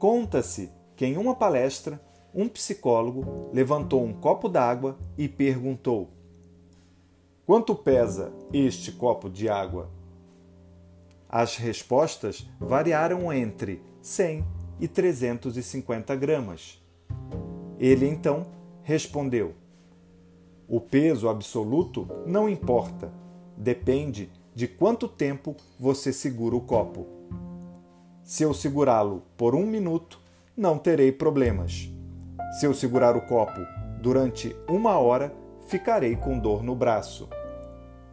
Conta-se que em uma palestra, um psicólogo levantou um copo d'água e perguntou: Quanto pesa este copo de água? As respostas variaram entre 100 e 350 gramas. Ele então respondeu: O peso absoluto não importa, depende de quanto tempo você segura o copo. Se eu segurá-lo por um minuto, não terei problemas. Se eu segurar o copo durante uma hora, ficarei com dor no braço.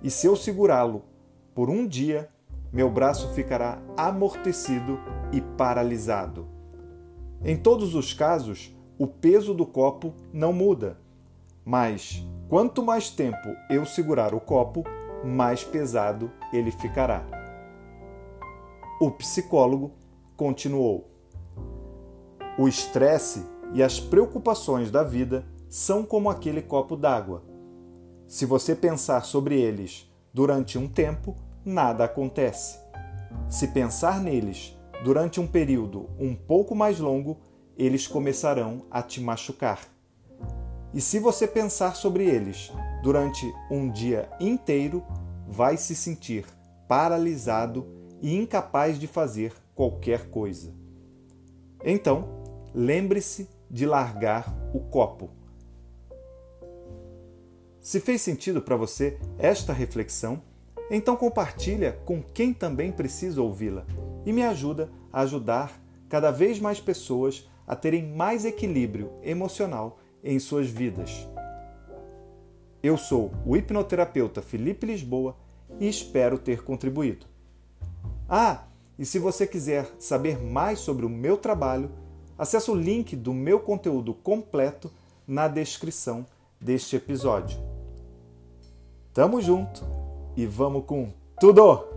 E se eu segurá-lo por um dia, meu braço ficará amortecido e paralisado. Em todos os casos, o peso do copo não muda, mas quanto mais tempo eu segurar o copo, mais pesado ele ficará. O psicólogo continuou: O estresse e as preocupações da vida são como aquele copo d'água. Se você pensar sobre eles durante um tempo, nada acontece. Se pensar neles durante um período um pouco mais longo, eles começarão a te machucar. E se você pensar sobre eles durante um dia inteiro, vai se sentir paralisado e incapaz de fazer qualquer coisa. Então, lembre-se de largar o copo. Se fez sentido para você esta reflexão, então compartilha com quem também precisa ouvi-la e me ajuda a ajudar cada vez mais pessoas a terem mais equilíbrio emocional em suas vidas. Eu sou o hipnoterapeuta Felipe Lisboa e espero ter contribuído. Ah, e se você quiser saber mais sobre o meu trabalho, acesse o link do meu conteúdo completo na descrição deste episódio. Tamo junto! e vamos com tudo!